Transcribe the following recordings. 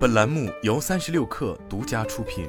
本栏目由三十六氪独家出品。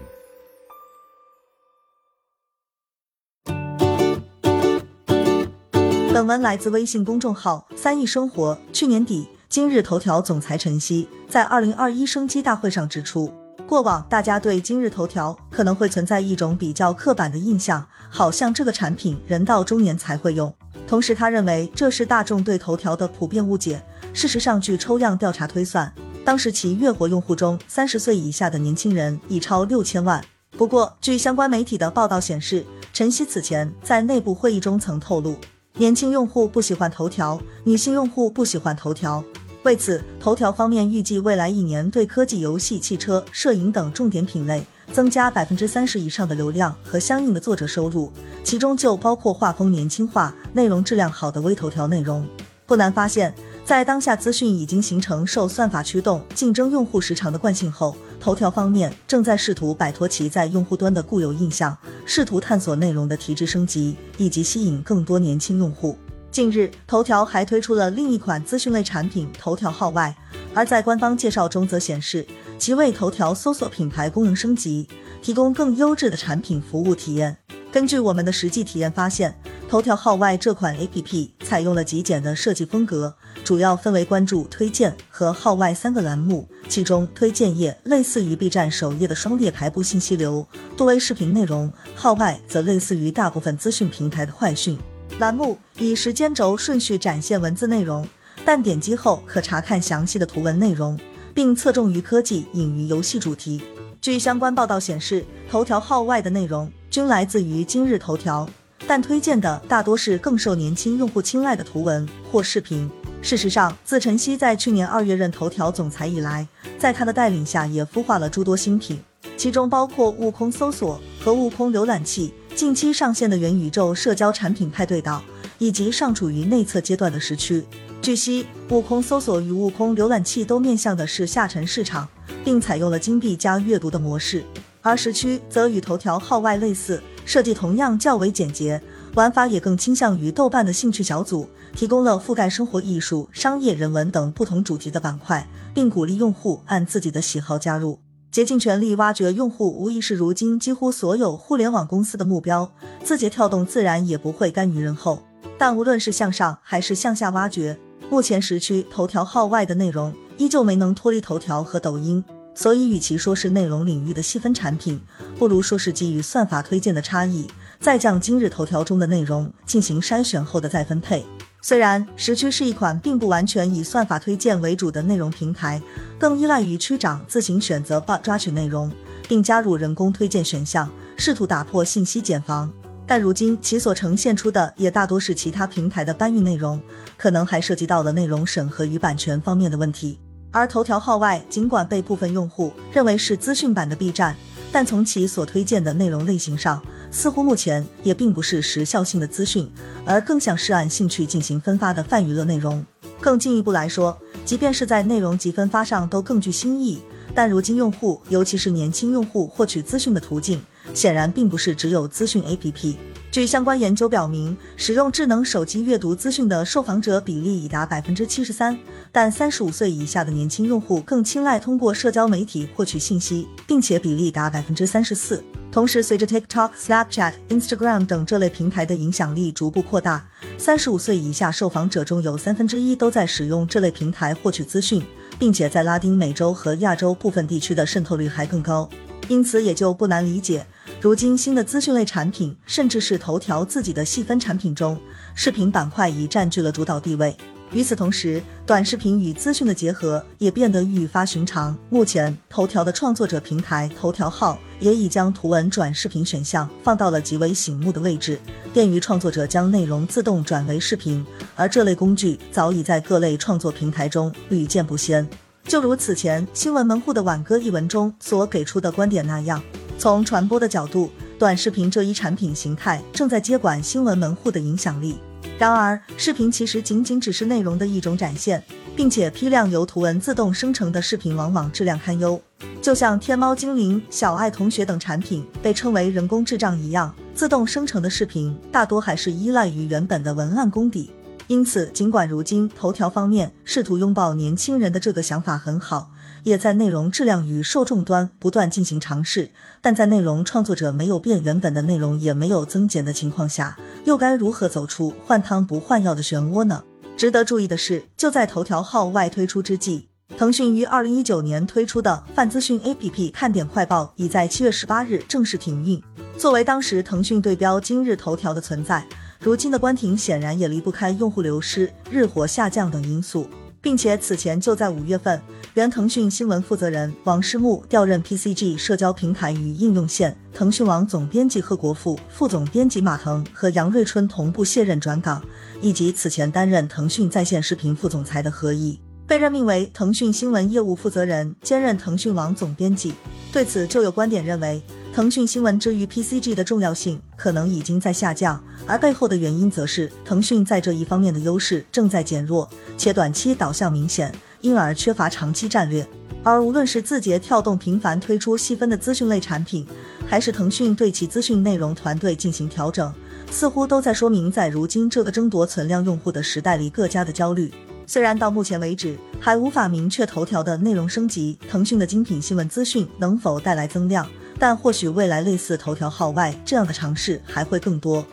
本文来自微信公众号“三亿生活”。去年底，今日头条总裁陈曦在二零二一生机大会上指出，过往大家对今日头条可能会存在一种比较刻板的印象，好像这个产品人到中年才会用。同时，他认为这是大众对头条的普遍误解。事实上，据抽样调查推算，当时其月活用户中，三十岁以下的年轻人已超六千万。不过，据相关媒体的报道显示，陈曦此前在内部会议中曾透露，年轻用户不喜欢头条，女性用户不喜欢头条。为此，头条方面预计未来一年对科技、游戏、汽车、摄影等重点品类增加百分之三十以上的流量和相应的作者收入，其中就包括画风年轻化、内容质量好的微头条内容。不难发现。在当下资讯已经形成受算法驱动、竞争用户时长的惯性后，头条方面正在试图摆脱其在用户端的固有印象，试图探索内容的提质升级，以及吸引更多年轻用户。近日，头条还推出了另一款资讯类产品——头条号外，而在官方介绍中则显示，其为头条搜索品牌功能升级，提供更优质的产品服务体验。根据我们的实际体验发现。头条号外这款 A P P 采用了极简的设计风格，主要分为关注、推荐和号外三个栏目。其中，推荐页类似于 B 站首页的双列排布信息流，多为视频内容；号外则类似于大部分资讯平台的快讯栏目，以时间轴顺序展现文字内容，但点击后可查看详细的图文内容，并侧重于科技、隐于游戏主题。据相关报道显示，头条号外的内容均来自于今日头条。但推荐的大多是更受年轻用户青睐的图文或视频。事实上，自晨曦在去年二月任头条总裁以来，在他的带领下也孵化了诸多新品，其中包括悟空搜索和悟空浏览器，近期上线的元宇宙社交产品派对岛，以及尚处于内测阶段的时区。据悉，悟空搜索与悟空浏览器都面向的是下沉市场，并采用了金币加阅读的模式，而时区则与头条号外类似。设计同样较为简洁，玩法也更倾向于豆瓣的兴趣小组，提供了覆盖生活、艺术、商业、人文等不同主题的板块，并鼓励用户按自己的喜好加入，竭尽全力挖掘用户，无疑是如今几乎所有互联网公司的目标。字节跳动自然也不会甘于人后，但无论是向上还是向下挖掘，目前时区头条号外的内容依旧没能脱离头条和抖音。所以，与其说是内容领域的细分产品，不如说是基于算法推荐的差异，再将今日头条中的内容进行筛选后的再分配。虽然时区是一款并不完全以算法推荐为主的内容平台，更依赖于区长自行选择 bot 抓取内容，并加入人工推荐选项，试图打破信息茧房。但如今其所呈现出的也大多是其他平台的搬运内容，可能还涉及到了内容审核与版权方面的问题。而头条号外尽管被部分用户认为是资讯版的 B 站，但从其所推荐的内容类型上，似乎目前也并不是时效性的资讯，而更像是按兴趣进行分发的泛娱乐内容。更进一步来说，即便是在内容及分发上都更具新意，但如今用户，尤其是年轻用户获取资讯的途径，显然并不是只有资讯 APP。据相关研究表明，使用智能手机阅读资讯的受访者比例已达百分之七十三，但三十五岁以下的年轻用户更青睐通过社交媒体获取信息，并且比例达百分之三十四。同时，随着 TikTok、Snapchat、Instagram 等这类平台的影响力逐步扩大，三十五岁以下受访者中有三分之一都在使用这类平台获取资讯，并且在拉丁美洲和亚洲部分地区的渗透率还更高。因此，也就不难理解。如今，新的资讯类产品，甚至是头条自己的细分产品中，视频板块已占据了主导地位。与此同时，短视频与资讯的结合也变得愈发寻常。目前，头条的创作者平台头条号也已将图文转视频选项放到了极为醒目的位置，便于创作者将内容自动转为视频。而这类工具早已在各类创作平台中屡见不鲜。就如此前新闻门户的挽歌一文中所给出的观点那样。从传播的角度，短视频这一产品形态正在接管新闻门户的影响力。然而，视频其实仅仅只是内容的一种展现，并且批量由图文自动生成的视频往往质量堪忧。就像天猫精灵、小爱同学等产品被称为人工智障一样，自动生成的视频大多还是依赖于原本的文案功底。因此，尽管如今头条方面试图拥抱年轻人的这个想法很好。也在内容质量与受众端不断进行尝试，但在内容创作者没有变、原本的内容也没有增减的情况下，又该如何走出换汤不换药的漩涡呢？值得注意的是，就在头条号外推出之际，腾讯于二零一九年推出的泛资讯 APP 看点快报已在七月十八日正式停运。作为当时腾讯对标今日头条的存在，如今的关停显然也离不开用户流失、日活下降等因素。并且此前就在五月份，原腾讯新闻负责人王诗木调任 PCG 社交平台与应用线腾讯网总编辑贺国富、副总编辑马腾和杨瑞春同步卸任转岗，以及此前担任腾讯在线视频副总裁的何毅被任命为腾讯新闻业务负责人，兼任腾讯网总编辑。对此，就有观点认为。腾讯新闻之于 PCG 的重要性可能已经在下降，而背后的原因则是腾讯在这一方面的优势正在减弱，且短期导向明显，因而缺乏长期战略。而无论是字节跳动频繁推出细分的资讯类产品，还是腾讯对其资讯内容团队进行调整，似乎都在说明，在如今这个争夺存量用户的时代里，各家的焦虑。虽然到目前为止还无法明确头条的内容升级，腾讯的精品新闻资讯能否带来增量。但或许未来类似头条号外这样的尝试还会更多。